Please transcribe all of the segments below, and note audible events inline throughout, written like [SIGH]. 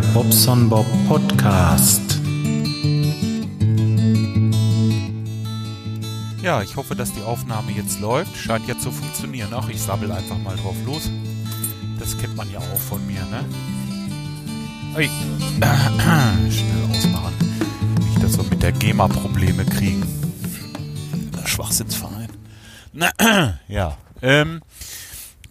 Bobson Bob Podcast. Ja, ich hoffe, dass die Aufnahme jetzt läuft. Scheint ja zu funktionieren. Ach, ich sabbel einfach mal drauf los. Das kennt man ja auch von mir, ne? Ui. [COUGHS] Schnell ausmachen. Nicht, dass wir mit der GEMA Probleme kriegen. Schwachsinnsverein. [COUGHS] ja. Ähm,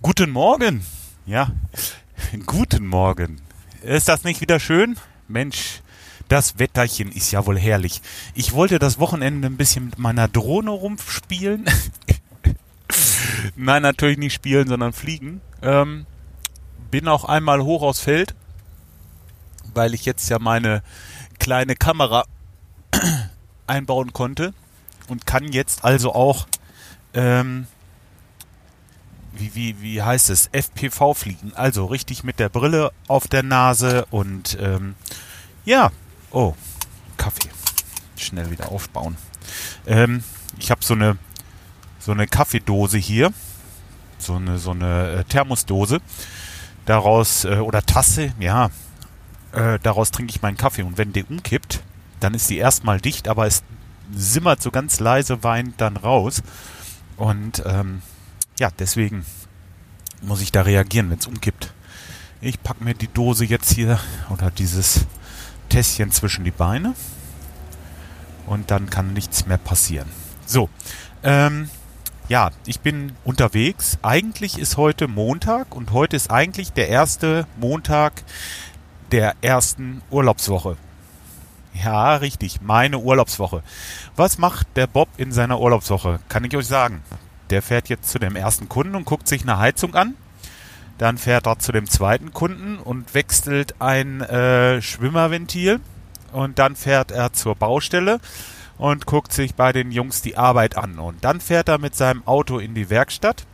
guten Morgen. Ja. [LAUGHS] Guten Morgen. Ist das nicht wieder schön? Mensch, das Wetterchen ist ja wohl herrlich. Ich wollte das Wochenende ein bisschen mit meiner Drohne rumspielen. [LAUGHS] Nein, natürlich nicht spielen, sondern fliegen. Ähm, bin auch einmal hoch aufs Feld, weil ich jetzt ja meine kleine Kamera [COUGHS] einbauen konnte und kann jetzt also auch ähm, wie, wie, wie heißt es, FPV fliegen. Also richtig mit der Brille auf der Nase und ähm, ja, oh, Kaffee. Schnell wieder aufbauen. Ähm, ich habe so eine so eine Kaffeedose hier, so eine so eine äh, Thermosdose. Daraus äh, oder Tasse, ja, äh, daraus trinke ich meinen Kaffee und wenn der umkippt, dann ist die erstmal dicht, aber es simmert so ganz leise weint dann raus und ähm, ja, deswegen muss ich da reagieren, wenn es umkippt. Ich packe mir die Dose jetzt hier oder dieses Tässchen zwischen die Beine und dann kann nichts mehr passieren. So, ähm, ja, ich bin unterwegs. Eigentlich ist heute Montag und heute ist eigentlich der erste Montag der ersten Urlaubswoche. Ja, richtig, meine Urlaubswoche. Was macht der Bob in seiner Urlaubswoche? Kann ich euch sagen. Der fährt jetzt zu dem ersten Kunden und guckt sich eine Heizung an. Dann fährt er zu dem zweiten Kunden und wechselt ein äh, Schwimmerventil. Und dann fährt er zur Baustelle und guckt sich bei den Jungs die Arbeit an. Und dann fährt er mit seinem Auto in die Werkstatt,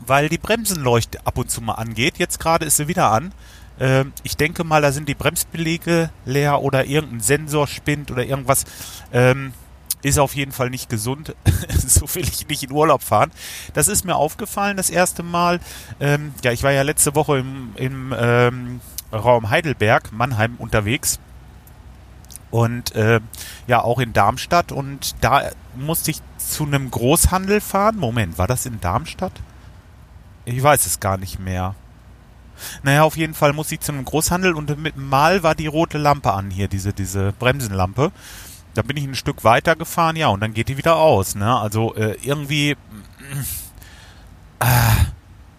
weil die Bremsenleuchte ab und zu mal angeht. Jetzt gerade ist sie wieder an. Äh, ich denke mal, da sind die Bremsbelege leer oder irgendein Sensor spinnt oder irgendwas. Ähm, ist auf jeden Fall nicht gesund. [LAUGHS] so will ich nicht in Urlaub fahren. Das ist mir aufgefallen das erste Mal. Ähm, ja, ich war ja letzte Woche im, im ähm, Raum Heidelberg, Mannheim unterwegs. Und äh, ja, auch in Darmstadt. Und da musste ich zu einem Großhandel fahren. Moment, war das in Darmstadt? Ich weiß es gar nicht mehr. Naja, auf jeden Fall musste ich zu einem Großhandel und mit Mal war die rote Lampe an hier, diese, diese Bremsenlampe da bin ich ein Stück weiter gefahren, ja, und dann geht die wieder aus. Ne? Also äh, irgendwie äh,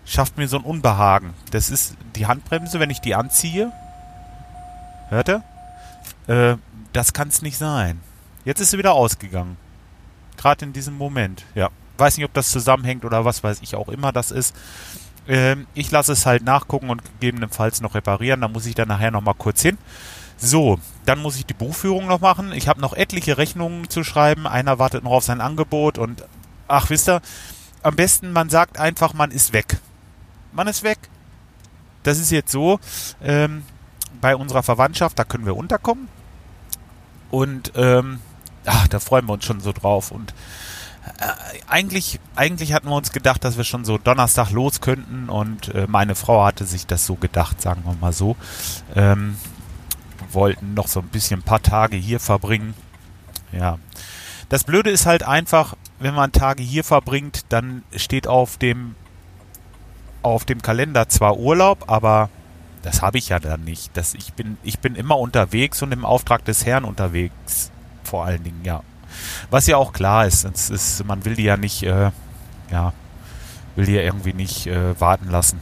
schafft mir so ein Unbehagen. Das ist die Handbremse, wenn ich die anziehe. Hört ihr? Äh, das kann es nicht sein. Jetzt ist sie wieder ausgegangen. Gerade in diesem Moment, ja. Weiß nicht, ob das zusammenhängt oder was weiß ich auch immer das ist. Ähm, ich lasse es halt nachgucken und gegebenenfalls noch reparieren. Da muss ich dann nachher nochmal kurz hin. So, dann muss ich die Buchführung noch machen. Ich habe noch etliche Rechnungen zu schreiben. Einer wartet noch auf sein Angebot und ach, wisst ihr, am besten man sagt einfach, man ist weg. Man ist weg. Das ist jetzt so, ähm, bei unserer Verwandtschaft, da können wir unterkommen. Und ähm, ach, da freuen wir uns schon so drauf. Und äh, eigentlich, eigentlich hatten wir uns gedacht, dass wir schon so Donnerstag los könnten und äh, meine Frau hatte sich das so gedacht, sagen wir mal so. Ähm, wollten noch so ein bisschen ein paar Tage hier verbringen. Ja. Das Blöde ist halt einfach, wenn man Tage hier verbringt, dann steht auf dem auf dem Kalender zwar Urlaub, aber das habe ich ja dann nicht. Das, ich, bin, ich bin immer unterwegs und im Auftrag des Herrn unterwegs. Vor allen Dingen, ja. Was ja auch klar ist, ist man will die ja nicht, äh, ja, will die ja irgendwie nicht äh, warten lassen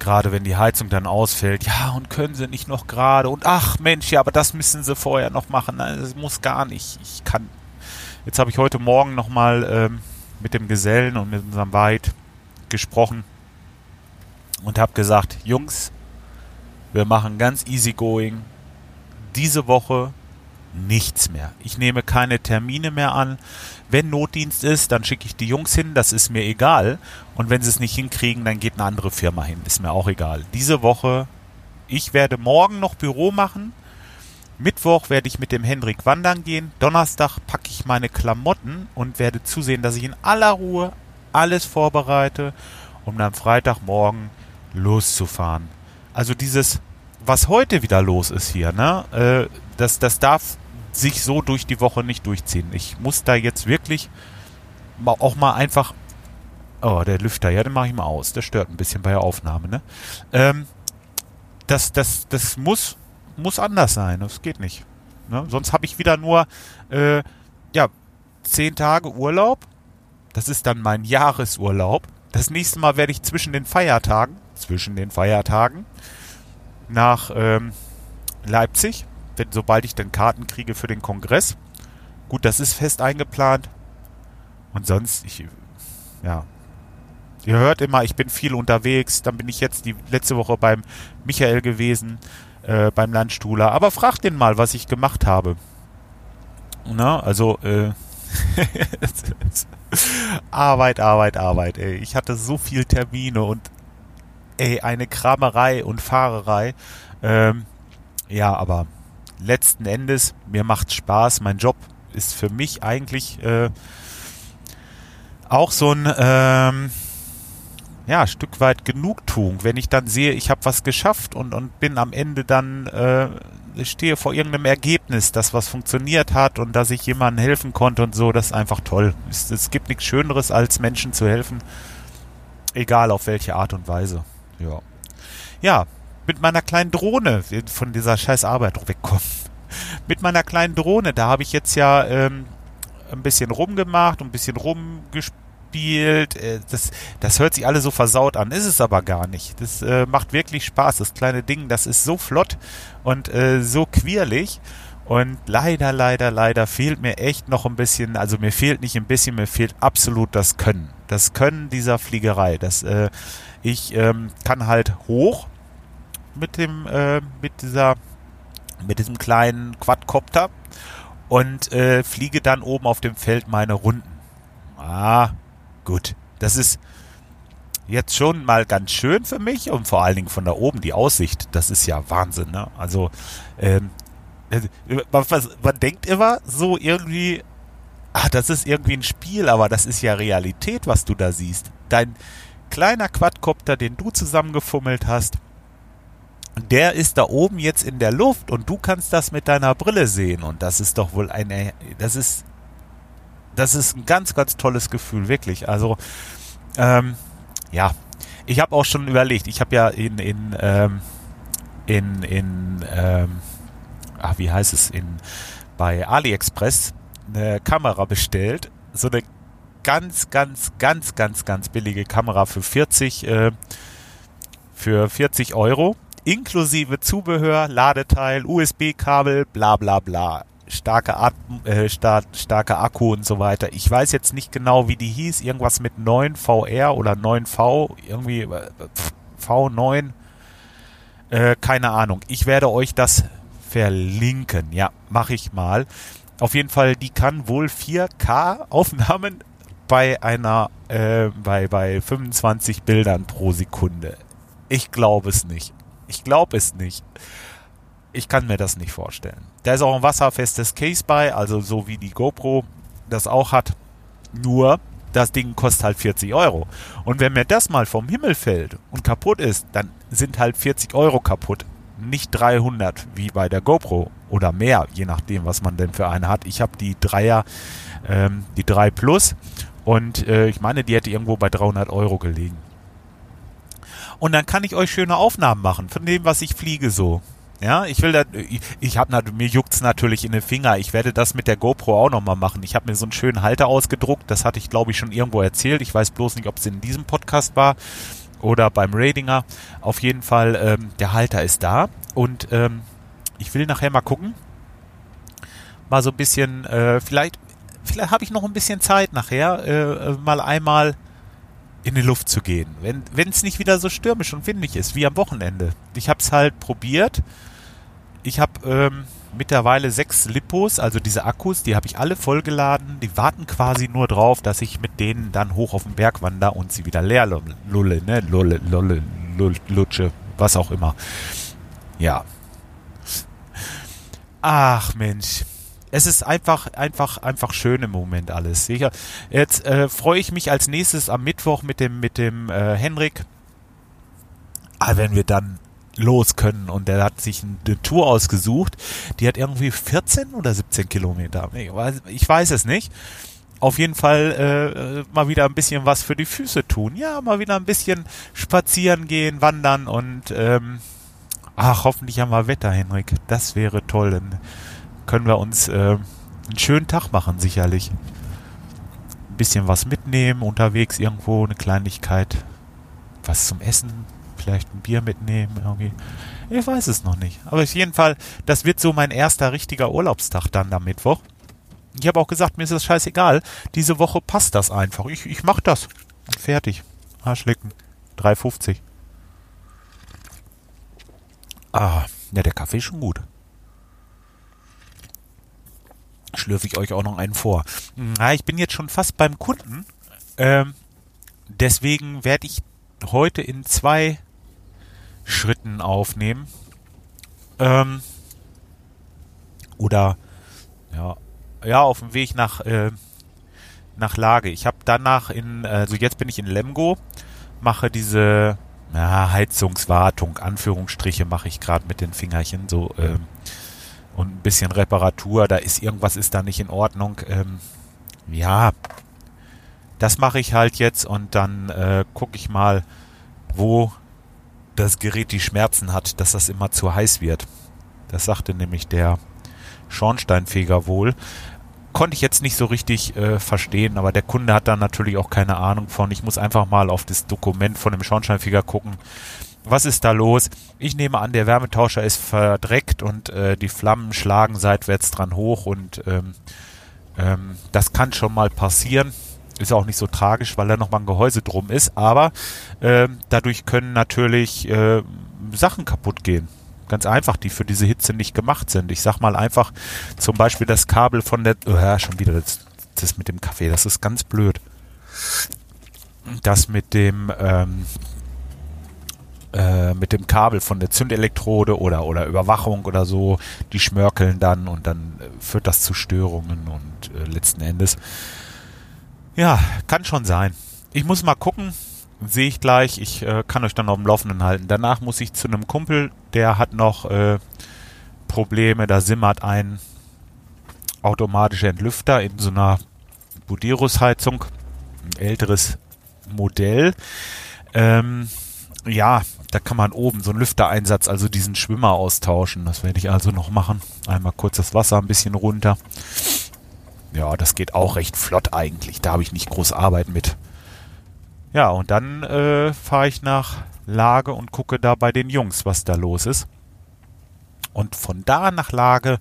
gerade wenn die Heizung dann ausfällt, ja, und können sie nicht noch gerade und ach Mensch, ja, aber das müssen sie vorher noch machen. Nein, das muss gar nicht. Ich kann. Jetzt habe ich heute Morgen nochmal ähm, mit dem Gesellen und mit unserem Weid gesprochen und habe gesagt, Jungs, wir machen ganz easy going. Diese Woche nichts mehr. Ich nehme keine Termine mehr an. Wenn Notdienst ist, dann schicke ich die Jungs hin, das ist mir egal. Und wenn sie es nicht hinkriegen, dann geht eine andere Firma hin, ist mir auch egal. Diese Woche, ich werde morgen noch Büro machen. Mittwoch werde ich mit dem Hendrik wandern gehen. Donnerstag packe ich meine Klamotten und werde zusehen, dass ich in aller Ruhe alles vorbereite, um dann Freitagmorgen loszufahren. Also dieses, was heute wieder los ist hier, ne, äh, das, das darf sich so durch die Woche nicht durchziehen. Ich muss da jetzt wirklich auch mal einfach. Oh, der Lüfter, ja, den mache ich mal aus. Der stört ein bisschen bei der Aufnahme, ne? Ähm, das, das, das muss, muss anders sein. Das geht nicht. Ne? Sonst habe ich wieder nur, äh, ja, zehn Tage Urlaub. Das ist dann mein Jahresurlaub. Das nächste Mal werde ich zwischen den Feiertagen, zwischen den Feiertagen, nach ähm, Leipzig, wenn, sobald ich dann Karten kriege für den Kongress. Gut, das ist fest eingeplant. Und sonst, ich, ja. Ihr hört immer, ich bin viel unterwegs. Dann bin ich jetzt die letzte Woche beim Michael gewesen, äh, beim Landstuhler. Aber fragt den mal, was ich gemacht habe. Na, also, äh, [LAUGHS] Arbeit, Arbeit, Arbeit, ey. Ich hatte so viel Termine und ey, eine Kramerei und Fahrerei. Ähm, ja, aber letzten Endes, mir macht Spaß. Mein Job ist für mich eigentlich äh, auch so ein ähm, ja, Stück weit Genugtuung, wenn ich dann sehe, ich habe was geschafft und, und bin am Ende dann, äh, stehe vor irgendeinem Ergebnis, das was funktioniert hat und dass ich jemandem helfen konnte und so, das ist einfach toll. Es, es gibt nichts Schöneres, als Menschen zu helfen, egal auf welche Art und Weise. Ja. Ja, mit meiner kleinen Drohne, von dieser scheiß Arbeit wegkommen. Mit meiner kleinen Drohne, da habe ich jetzt ja ähm, ein bisschen rumgemacht, ein bisschen rumgespielt. Äh, das, das hört sich alles so versaut an, ist es aber gar nicht. Das äh, macht wirklich Spaß. Das kleine Ding, das ist so flott und äh, so quirlig. Und leider, leider, leider fehlt mir echt noch ein bisschen, also mir fehlt nicht ein bisschen, mir fehlt absolut das Können. Das Können dieser Fliegerei. Das, äh, ich ähm, kann halt hoch mit dem, äh, mit dieser, mit diesem kleinen Quadcopter und äh, fliege dann oben auf dem Feld meine Runden. Ah, gut. Das ist jetzt schon mal ganz schön für mich und vor allen Dingen von da oben die Aussicht. Das ist ja Wahnsinn. Ne? Also ähm, äh, man, man denkt immer so irgendwie, ach, das ist irgendwie ein Spiel, aber das ist ja Realität, was du da siehst. Dein kleiner Quadcopter, den du zusammengefummelt hast, der ist da oben jetzt in der Luft und du kannst das mit deiner Brille sehen. Und das ist doch wohl eine, das ist, das ist ein ganz, ganz tolles Gefühl, wirklich. Also, ähm, ja, ich habe auch schon überlegt, ich habe ja in, in, ähm, in, in, ähm, ach, wie heißt es, in, bei AliExpress eine Kamera bestellt, so eine ganz, ganz, ganz, ganz, ganz billige Kamera für 40, äh, für 40 Euro inklusive Zubehör, Ladeteil, USB-Kabel, bla bla bla. Starke, At äh, star starke Akku und so weiter. Ich weiß jetzt nicht genau, wie die hieß. Irgendwas mit 9VR oder 9V, irgendwie äh, V9. Äh, keine Ahnung. Ich werde euch das verlinken. Ja, mache ich mal. Auf jeden Fall, die kann wohl 4K Aufnahmen bei einer, äh, bei, bei 25 Bildern pro Sekunde. Ich glaube es nicht. Ich glaube es nicht. Ich kann mir das nicht vorstellen. Da ist auch ein wasserfestes Case bei, also so wie die GoPro das auch hat. Nur, das Ding kostet halt 40 Euro. Und wenn mir das mal vom Himmel fällt und kaputt ist, dann sind halt 40 Euro kaputt. Nicht 300 wie bei der GoPro oder mehr, je nachdem, was man denn für eine hat. Ich habe die Dreier, ähm, die 3 Plus und äh, ich meine, die hätte irgendwo bei 300 Euro gelegen. Und dann kann ich euch schöne Aufnahmen machen von dem, was ich fliege so. Ja, ich will da, ich, ich habe mir juckt's natürlich in den Finger. Ich werde das mit der GoPro auch nochmal machen. Ich habe mir so einen schönen Halter ausgedruckt. Das hatte ich, glaube ich, schon irgendwo erzählt. Ich weiß bloß nicht, ob es in diesem Podcast war oder beim Radinger. Auf jeden Fall, ähm, der Halter ist da und ähm, ich will nachher mal gucken. Mal so ein bisschen, äh, vielleicht, vielleicht habe ich noch ein bisschen Zeit nachher, äh, mal einmal in die Luft zu gehen. Wenn es nicht wieder so stürmisch und windig ist wie am Wochenende. Ich habe es halt probiert. Ich habe ähm, mittlerweile sechs Lipos, also diese Akkus, die habe ich alle vollgeladen. Die warten quasi nur drauf, dass ich mit denen dann hoch auf den Berg wandere und sie wieder leer lulle, ne? Lulle, lulle, lulle, lutsche, was auch immer. Ja. Ach Mensch es ist einfach, einfach, einfach schön im Moment alles. Sicher. Jetzt äh, freue ich mich als nächstes am Mittwoch mit dem, mit dem äh, Henrik Aber wenn wir dann los können und der hat sich eine Tour ausgesucht, die hat irgendwie 14 oder 17 Kilometer. Ich weiß es nicht. Auf jeden Fall äh, mal wieder ein bisschen was für die Füße tun. Ja, mal wieder ein bisschen spazieren gehen, wandern und ähm, ach, hoffentlich haben wir Wetter, Henrik. Das wäre toll. Dann können wir uns äh, einen schönen Tag machen, sicherlich. Ein bisschen was mitnehmen, unterwegs irgendwo eine Kleinigkeit, was zum Essen, vielleicht ein Bier mitnehmen irgendwie. Ich weiß es noch nicht. Aber auf jeden Fall, das wird so mein erster richtiger Urlaubstag dann am Mittwoch. Ich habe auch gesagt, mir ist das scheißegal. Diese Woche passt das einfach. Ich, ich mach das. Fertig. Arschlecken. 3,50. Ah, ja, der Kaffee ist schon gut. Schlürfe ich euch auch noch einen vor. Na, ich bin jetzt schon fast beim Kunden. Ähm, deswegen werde ich heute in zwei Schritten aufnehmen. Ähm, oder ja, ja, auf dem Weg nach, äh, nach Lage. Ich habe danach in, also jetzt bin ich in Lemgo, mache diese ja, Heizungswartung, Anführungsstriche mache ich gerade mit den Fingerchen so ähm, und ein bisschen Reparatur. Da ist irgendwas ist da nicht in Ordnung. Ähm, ja, das mache ich halt jetzt und dann äh, gucke ich mal, wo das Gerät die Schmerzen hat, dass das immer zu heiß wird. Das sagte nämlich der Schornsteinfeger wohl. Konnte ich jetzt nicht so richtig äh, verstehen, aber der Kunde hat da natürlich auch keine Ahnung von. Ich muss einfach mal auf das Dokument von dem Schornsteinfeger gucken. Was ist da los? Ich nehme an, der Wärmetauscher ist verdreckt und äh, die Flammen schlagen seitwärts dran hoch und ähm, ähm, das kann schon mal passieren. Ist auch nicht so tragisch, weil da nochmal ein Gehäuse drum ist, aber äh, dadurch können natürlich äh, Sachen kaputt gehen. Ganz einfach, die für diese Hitze nicht gemacht sind. Ich sag mal einfach zum Beispiel das Kabel von der, oh ja, schon wieder das, das mit dem Kaffee, das ist ganz blöd. Das mit dem, ähm, äh, mit dem Kabel von der Zündelektrode oder, oder Überwachung oder so, die schmörkeln dann und dann äh, führt das zu Störungen und äh, letzten Endes ja, kann schon sein. Ich muss mal gucken. Sehe ich gleich. Ich äh, kann euch dann auf dem Laufenden halten. Danach muss ich zu einem Kumpel, der hat noch äh, Probleme. Da simmert ein automatischer Entlüfter in so einer Buderus-Heizung. Ein älteres Modell. Ähm, ja, da kann man oben so einen Lüftereinsatz, also diesen Schwimmer austauschen. Das werde ich also noch machen. Einmal kurz das Wasser ein bisschen runter. Ja, das geht auch recht flott eigentlich. Da habe ich nicht groß Arbeit mit. Ja, und dann äh, fahre ich nach Lage und gucke da bei den Jungs, was da los ist. Und von da nach Lage,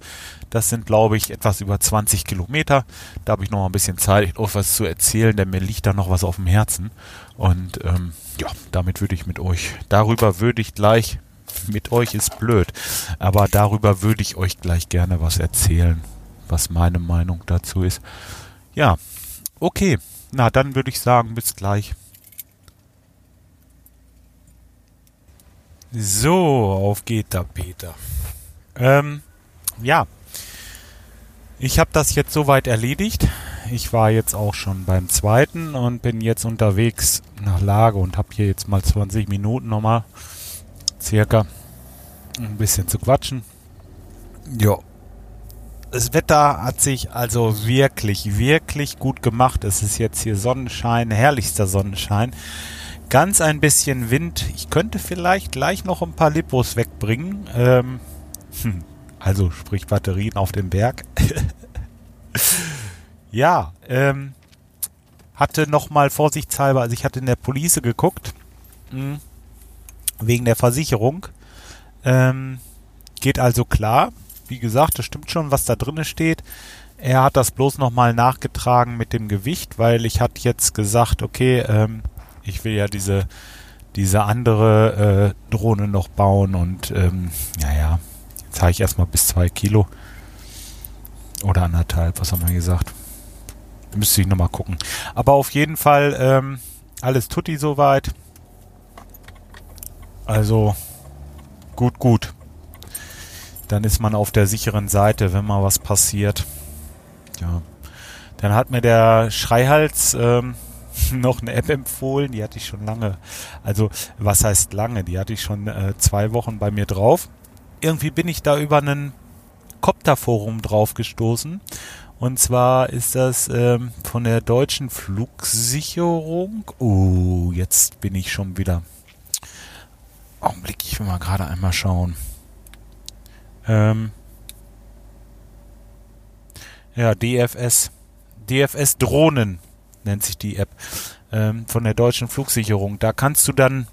das sind glaube ich etwas über 20 Kilometer. Da habe ich noch ein bisschen Zeit, auch was zu erzählen, denn mir liegt da noch was auf dem Herzen. Und ähm, ja, damit würde ich mit euch, darüber würde ich gleich, mit euch ist blöd, aber darüber würde ich euch gleich gerne was erzählen was meine Meinung dazu ist. Ja, okay. Na, dann würde ich sagen, bis gleich. So, auf geht da, Peter. Ähm, ja. Ich habe das jetzt soweit erledigt. Ich war jetzt auch schon beim zweiten und bin jetzt unterwegs nach Lage und habe hier jetzt mal 20 Minuten nochmal circa ein bisschen zu quatschen. Ja, das Wetter hat sich also wirklich, wirklich gut gemacht. Es ist jetzt hier Sonnenschein, herrlichster Sonnenschein. Ganz ein bisschen Wind. Ich könnte vielleicht gleich noch ein paar Lipos wegbringen. Ähm, hm, [LAUGHS] also sprich Batterien auf dem Berg. [LAUGHS] ja, ähm, hatte nochmal vorsichtshalber, also ich hatte in der Police geguckt, mh, wegen der Versicherung. Ähm, geht also klar wie gesagt, das stimmt schon, was da drinne steht. Er hat das bloß nochmal nachgetragen mit dem Gewicht, weil ich hatte jetzt gesagt, okay, ähm, ich will ja diese, diese andere äh, Drohne noch bauen und ähm, naja, habe ich erstmal bis zwei Kilo oder anderthalb, was haben wir gesagt? Müsste ich nochmal gucken. Aber auf jeden Fall ähm, alles tutti soweit. Also gut, gut dann ist man auf der sicheren Seite, wenn mal was passiert. Ja. Dann hat mir der Schreihals ähm, [LAUGHS] noch eine App empfohlen, die hatte ich schon lange. Also, was heißt lange? Die hatte ich schon äh, zwei Wochen bei mir drauf. Irgendwie bin ich da über einen Copter-Forum drauf gestoßen. Und zwar ist das ähm, von der deutschen Flugsicherung. Oh, jetzt bin ich schon wieder. Augenblick, ich will mal gerade einmal schauen. Ähm, ja, DFS. DFS Drohnen nennt sich die App ähm, von der deutschen Flugsicherung. Da kannst du dann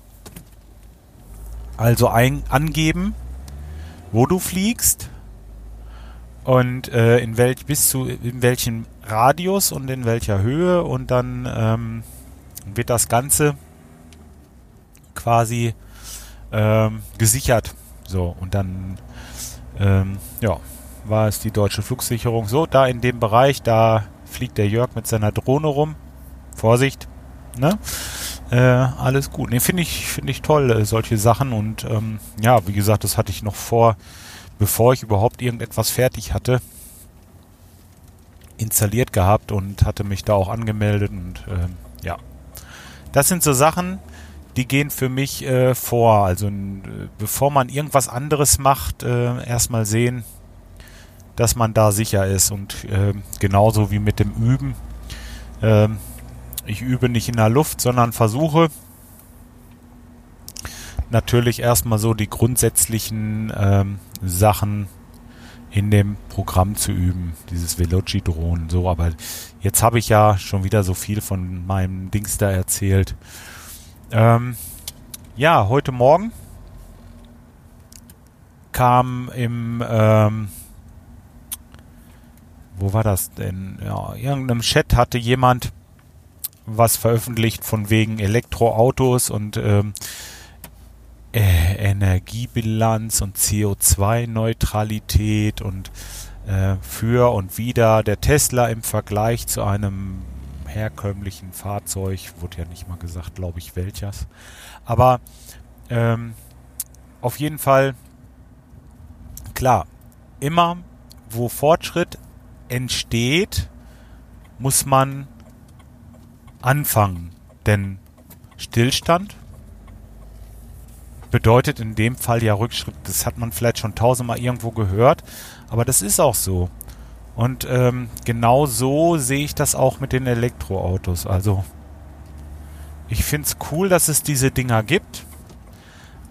also ein, angeben, wo du fliegst und äh, in welch bis zu in welchem Radius und in welcher Höhe und dann ähm, wird das Ganze quasi ähm, gesichert. So und dann ähm, ja war es die deutsche Flugsicherung. So da in dem Bereich da fliegt der Jörg mit seiner Drohne rum. Vorsicht, ne? Äh, alles gut. Ne, finde ich, finde ich toll, äh, solche Sachen. Und ähm, ja, wie gesagt, das hatte ich noch vor, bevor ich überhaupt irgendetwas fertig hatte, installiert gehabt und hatte mich da auch angemeldet und ähm, ja. Das sind so Sachen, die gehen für mich äh, vor. Also äh, bevor man irgendwas anderes macht, äh, erstmal sehen, dass man da sicher ist. Und äh, genauso wie mit dem Üben. Ich übe nicht in der Luft, sondern versuche natürlich erstmal so die grundsätzlichen ähm, Sachen in dem Programm zu üben, dieses Veloci-Drohnen. So, aber jetzt habe ich ja schon wieder so viel von meinem Dings da erzählt. Ähm, ja, heute Morgen kam im ähm, wo war das denn? Ja, irgendeinem Chat hatte jemand was veröffentlicht von wegen Elektroautos und ähm, äh, Energiebilanz und CO2-Neutralität und äh, für und wieder der Tesla im Vergleich zu einem herkömmlichen Fahrzeug, wurde ja nicht mal gesagt, glaube ich, welches. Aber ähm, auf jeden Fall, klar, immer wo Fortschritt entsteht, muss man anfangen. Denn Stillstand bedeutet in dem Fall ja Rückschritt. Das hat man vielleicht schon tausendmal irgendwo gehört, aber das ist auch so. Und ähm, genau so sehe ich das auch mit den Elektroautos. Also ich finde es cool, dass es diese Dinger gibt.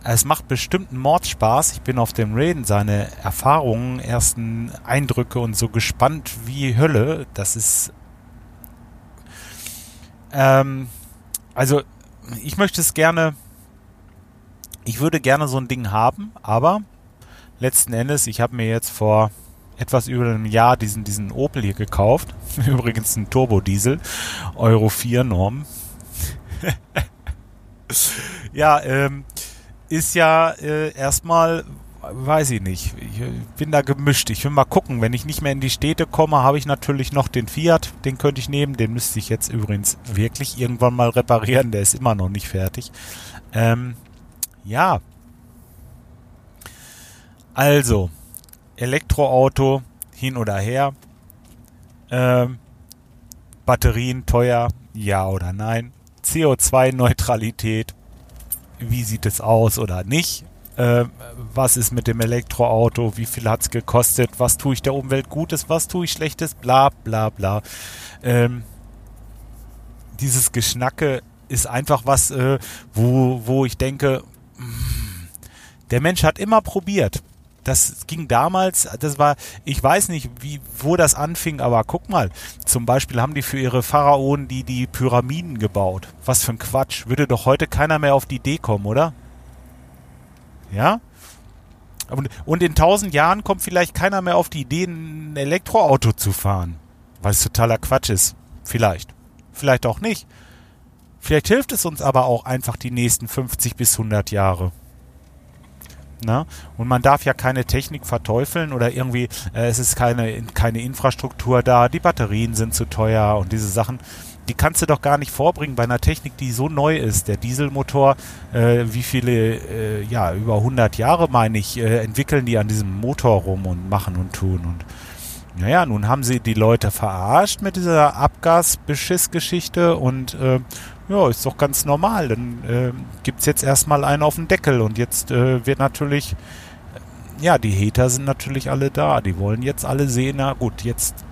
Es macht bestimmt einen Mordspaß. Ich bin auf dem Reden seine Erfahrungen, ersten Eindrücke und so gespannt wie Hölle. Das ist. Ähm, also, ich möchte es gerne. Ich würde gerne so ein Ding haben, aber letzten Endes, ich habe mir jetzt vor etwas über einem Jahr diesen, diesen Opel hier gekauft. [LAUGHS] Übrigens ein Turbodiesel, Euro 4 Norm. [LAUGHS] ja, ähm, ist ja äh, erstmal, weiß ich nicht, ich bin da gemischt. Ich will mal gucken, wenn ich nicht mehr in die Städte komme, habe ich natürlich noch den Fiat, den könnte ich nehmen. Den müsste ich jetzt übrigens wirklich irgendwann mal reparieren, der ist immer noch nicht fertig. Ähm, ja. Also, Elektroauto hin oder her. Ähm, Batterien teuer, ja oder nein. CO2-Neutralität, wie sieht es aus oder nicht. Äh, was ist mit dem Elektroauto? Wie viel hat es gekostet? Was tue ich der Umwelt Gutes? Was tue ich Schlechtes? Bla bla bla. Ähm, dieses Geschnacke ist einfach was, äh, wo, wo ich denke, mm, der Mensch hat immer probiert. Das ging damals, das war, ich weiß nicht, wie, wo das anfing, aber guck mal, zum Beispiel haben die für ihre Pharaonen die, die Pyramiden gebaut. Was für ein Quatsch. Würde doch heute keiner mehr auf die Idee kommen, oder? Ja? Und, in tausend Jahren kommt vielleicht keiner mehr auf die Idee, ein Elektroauto zu fahren. Weil es totaler Quatsch ist. Vielleicht. Vielleicht auch nicht. Vielleicht hilft es uns aber auch einfach die nächsten 50 bis 100 Jahre. Ne? Und man darf ja keine Technik verteufeln oder irgendwie, äh, es ist keine, keine Infrastruktur da, die Batterien sind zu teuer und diese Sachen, die kannst du doch gar nicht vorbringen bei einer Technik, die so neu ist. Der Dieselmotor, äh, wie viele, äh, ja, über 100 Jahre, meine ich, äh, entwickeln die an diesem Motor rum und machen und tun und naja, nun haben sie die Leute verarscht mit dieser Abgasbeschiss-Geschichte und äh, ja, ist doch ganz normal. Dann äh, gibt es jetzt erstmal einen auf den Deckel und jetzt äh, wird natürlich, ja, die Hater sind natürlich alle da. Die wollen jetzt alle sehen, na gut, jetzt,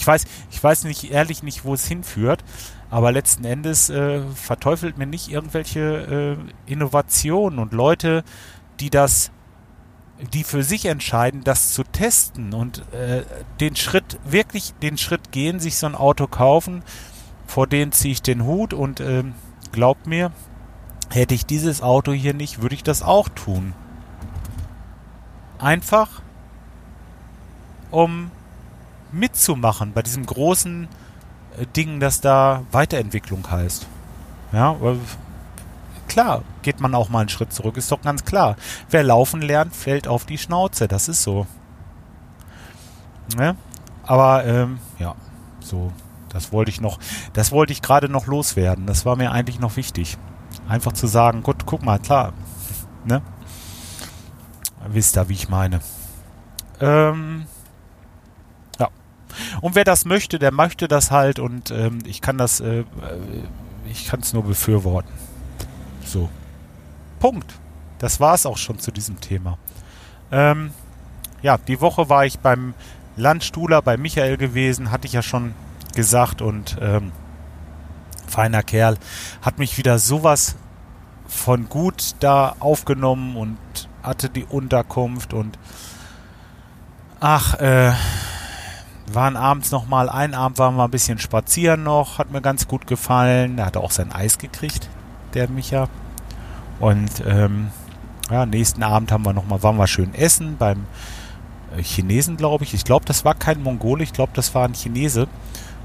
ich weiß, ich weiß nicht, ehrlich nicht, wo es hinführt, aber letzten Endes äh, verteufelt mir nicht irgendwelche äh, Innovationen und Leute, die das die für sich entscheiden, das zu testen und äh, den Schritt, wirklich den Schritt gehen, sich so ein Auto kaufen, vor denen ziehe ich den Hut und äh, glaubt mir, hätte ich dieses Auto hier nicht, würde ich das auch tun. Einfach, um mitzumachen bei diesem großen äh, Ding, das da Weiterentwicklung heißt. Ja, klar, geht man auch mal einen Schritt zurück, ist doch ganz klar. Wer laufen lernt, fällt auf die Schnauze, das ist so. Ne? Aber ähm, ja, so, das wollte ich noch, das wollte ich gerade noch loswerden. Das war mir eigentlich noch wichtig. Einfach zu sagen, gut, guck mal, klar, ne? Wisst ihr, wie ich meine. Ähm. Und wer das möchte, der möchte das halt und ähm, ich kann das, äh, äh ich kann es nur befürworten. So. Punkt. Das war es auch schon zu diesem Thema. Ähm, ja, die Woche war ich beim Landstuhler bei Michael gewesen, hatte ich ja schon gesagt und ähm, feiner Kerl hat mich wieder sowas von gut da aufgenommen und hatte die Unterkunft und ach, äh, waren abends noch mal, ein Abend waren wir ein bisschen spazieren noch, hat mir ganz gut gefallen. Da hat er auch sein Eis gekriegt, der Micha. Und ähm, ja, nächsten Abend haben wir noch mal, waren wir schön essen beim äh, Chinesen, glaube ich. Ich glaube, das war kein Mongole, ich glaube, das war ein Chinese.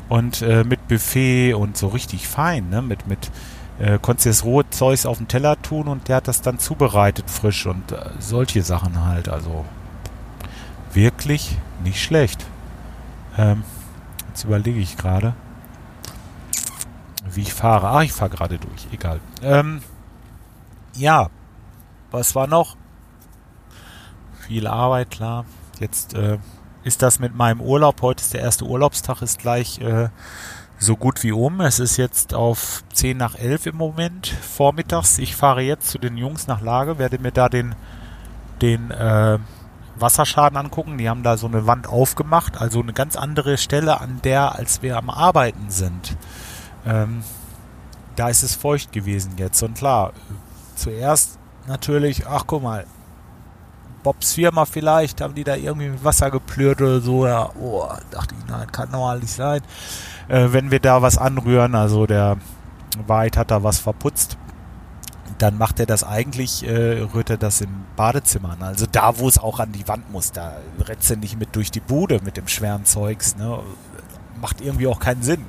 Und äh, mit Buffet und so richtig fein, ne? Mit, mit äh, konntest du das rohe Zeugs auf den Teller tun und der hat das dann zubereitet frisch und äh, solche Sachen halt. Also wirklich nicht schlecht. Ähm, jetzt überlege ich gerade, wie ich fahre. Ach, ich fahre gerade durch. Egal. Ähm, ja, was war noch? Viel Arbeit, klar. Jetzt äh, ist das mit meinem Urlaub. Heute ist der erste Urlaubstag, ist gleich äh, so gut wie um. Es ist jetzt auf 10 nach 11 im Moment vormittags. Ich fahre jetzt zu den Jungs nach Lage, werde mir da den, den äh, Wasserschaden angucken. Die haben da so eine Wand aufgemacht, also eine ganz andere Stelle an der, als wir am Arbeiten sind. Ähm, da ist es feucht gewesen jetzt. Und klar, zuerst natürlich, ach guck mal, Bobs Firma vielleicht, haben die da irgendwie mit Wasser geplürt oder so. Ja, oh, dachte ich, nein, kann normal nicht sein. Äh, wenn wir da was anrühren, also der White hat da was verputzt, dann macht er das eigentlich, äh, rührt er das im Badezimmer an. Also da, wo es auch an die Wand muss, da rennt er nicht mit durch die Bude mit dem schweren Zeugs. Ne? Macht irgendwie auch keinen Sinn.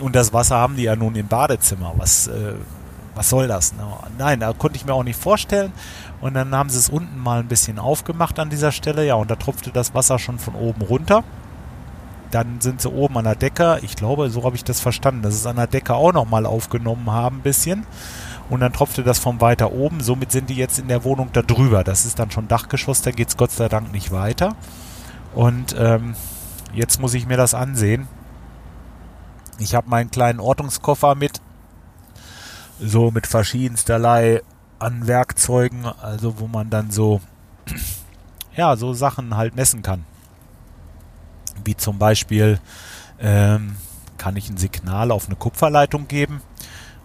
Und das Wasser haben die ja nun im Badezimmer. Was äh, was soll das? Ne? Nein, da konnte ich mir auch nicht vorstellen. Und dann haben sie es unten mal ein bisschen aufgemacht an dieser Stelle. Ja, und da tropfte das Wasser schon von oben runter. Dann sind sie oben an der Decke. Ich glaube, so habe ich das verstanden, dass sie es an der Decke auch nochmal aufgenommen haben, ein bisschen. Und dann tropfte das von weiter oben. Somit sind die jetzt in der Wohnung da drüber. Das ist dann schon Dachgeschoss, da geht es Gott sei Dank nicht weiter. Und ähm, jetzt muss ich mir das ansehen. Ich habe meinen kleinen Ortungskoffer mit so mit verschiedensterlei an Werkzeugen, also wo man dann so, [CLEARS THROAT] ja, so Sachen halt messen kann. Wie zum Beispiel ähm, kann ich ein Signal auf eine Kupferleitung geben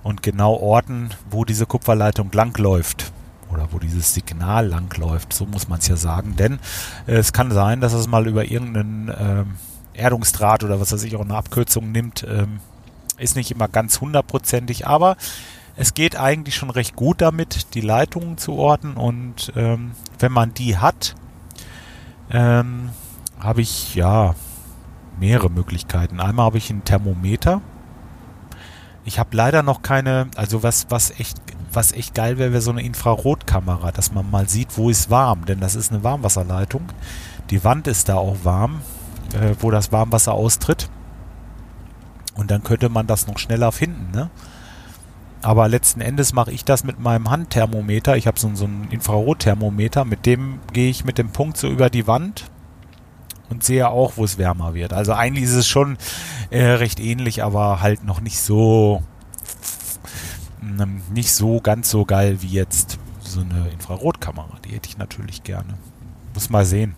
und genau orten, wo diese Kupferleitung langläuft oder wo dieses Signal langläuft, so muss man es ja sagen, denn äh, es kann sein, dass es mal über irgendeinen ähm, Erdungsdraht oder was weiß ich auch eine Abkürzung nimmt, ähm, ist nicht immer ganz hundertprozentig, aber es geht eigentlich schon recht gut damit, die Leitungen zu orten und ähm, wenn man die hat, ähm, habe ich ja mehrere Möglichkeiten. Einmal habe ich ein Thermometer. Ich habe leider noch keine, also was, was echt, was echt geil wäre, wäre so eine Infrarotkamera, dass man mal sieht, wo ist warm, denn das ist eine Warmwasserleitung. Die Wand ist da auch warm, äh, wo das Warmwasser austritt. Und dann könnte man das noch schneller finden, ne? Aber letzten Endes mache ich das mit meinem Handthermometer. Ich habe so, so ein Infrarotthermometer, mit dem gehe ich mit dem Punkt so über die Wand und sehe auch, wo es wärmer wird. Also eigentlich ist es schon äh, recht ähnlich, aber halt noch nicht so ähm, nicht so ganz so geil wie jetzt so eine Infrarotkamera. Die hätte ich natürlich gerne. Muss mal sehen,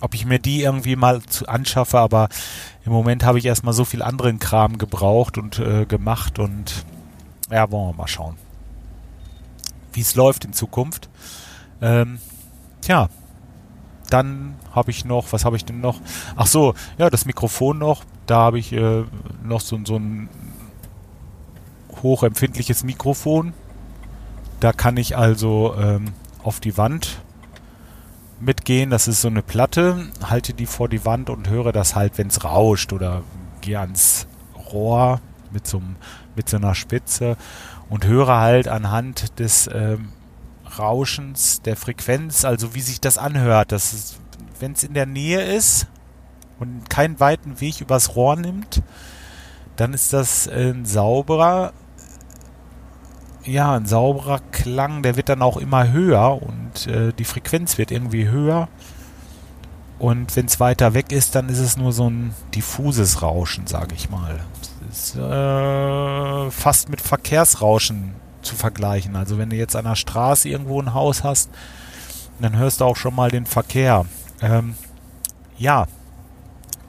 ob ich mir die irgendwie mal anschaffe, aber im Moment habe ich erstmal so viel anderen Kram gebraucht und äh, gemacht und ja, wollen wir mal schauen, wie es läuft in Zukunft. Ähm, tja, dann habe ich noch, was habe ich denn noch? Ach so, ja, das Mikrofon noch. Da habe ich äh, noch so, so ein hochempfindliches Mikrofon. Da kann ich also ähm, auf die Wand mitgehen. Das ist so eine Platte, halte die vor die Wand und höre das halt, wenn es rauscht oder gehe ans Rohr mit so, mit so einer Spitze und höre halt anhand des ähm, Rauschens der Frequenz, also wie sich das anhört. Wenn es in der Nähe ist und keinen weiten Weg übers Rohr nimmt, dann ist das ein sauberer ja, ein sauberer Klang, der wird dann auch immer höher und äh, die Frequenz wird irgendwie höher. Und wenn es weiter weg ist, dann ist es nur so ein diffuses Rauschen, sage ich mal. Ist äh, fast mit Verkehrsrauschen zu vergleichen. Also wenn du jetzt an der Straße irgendwo ein Haus hast, dann hörst du auch schon mal den Verkehr. Ähm, ja,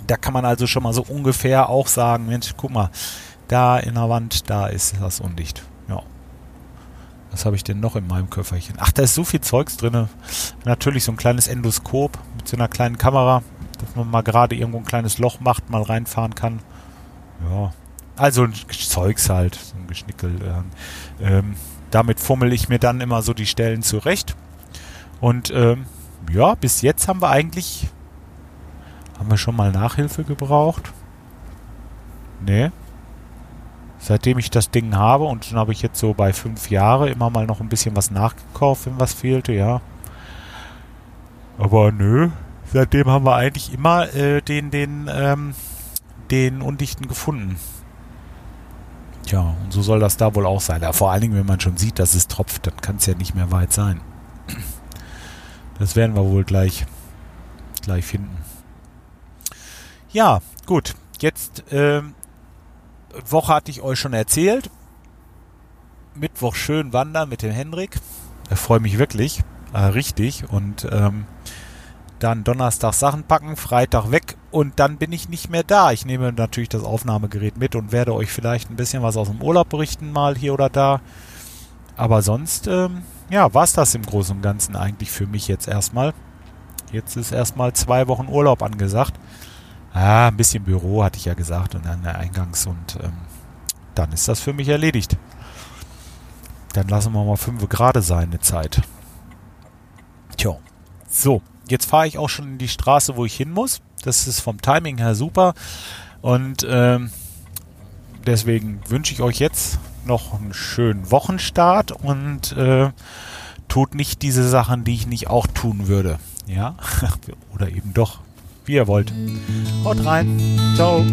da kann man also schon mal so ungefähr auch sagen, Mensch, guck mal, da in der Wand, da ist das undicht. Was habe ich denn noch in meinem Köfferchen? Ach, da ist so viel Zeugs drin. Natürlich so ein kleines Endoskop mit so einer kleinen Kamera, dass man mal gerade irgendwo ein kleines Loch macht, mal reinfahren kann. Ja, also ein Zeugs halt, so ein Geschnickel. Ähm, damit fummel ich mir dann immer so die Stellen zurecht. Und ähm, ja, bis jetzt haben wir eigentlich, haben wir schon mal Nachhilfe gebraucht? Nee, seitdem ich das Ding habe und dann habe ich jetzt so bei fünf Jahre immer mal noch ein bisschen was nachgekauft, wenn was fehlte, ja. Aber nö, seitdem haben wir eigentlich immer äh, den, den, ähm, den Undichten gefunden. Tja, und so soll das da wohl auch sein. Ja, vor allen Dingen, wenn man schon sieht, dass es tropft, dann kann es ja nicht mehr weit sein. Das werden wir wohl gleich, gleich finden. Ja, gut. Jetzt ähm, Woche hatte ich euch schon erzählt. Mittwoch schön wandern mit dem Hendrik. Ich freue mich wirklich. Äh, richtig. Und ähm, dann Donnerstag Sachen packen, Freitag weg und dann bin ich nicht mehr da. Ich nehme natürlich das Aufnahmegerät mit und werde euch vielleicht ein bisschen was aus dem Urlaub berichten, mal hier oder da. Aber sonst, ähm, ja, war es das im Großen und Ganzen eigentlich für mich jetzt erstmal. Jetzt ist erstmal zwei Wochen Urlaub angesagt. Ah, ein bisschen Büro, hatte ich ja gesagt, und dann der Eingangs und ähm, dann ist das für mich erledigt. Dann lassen wir mal fünf gerade sein, eine Zeit. Tja, so, jetzt fahre ich auch schon in die Straße, wo ich hin muss. Das ist vom Timing her super. Und ähm, deswegen wünsche ich euch jetzt noch einen schönen Wochenstart und äh, tut nicht diese Sachen, die ich nicht auch tun würde. Ja, [LAUGHS] oder eben doch wie ihr wollt. Haut rein. Ciao.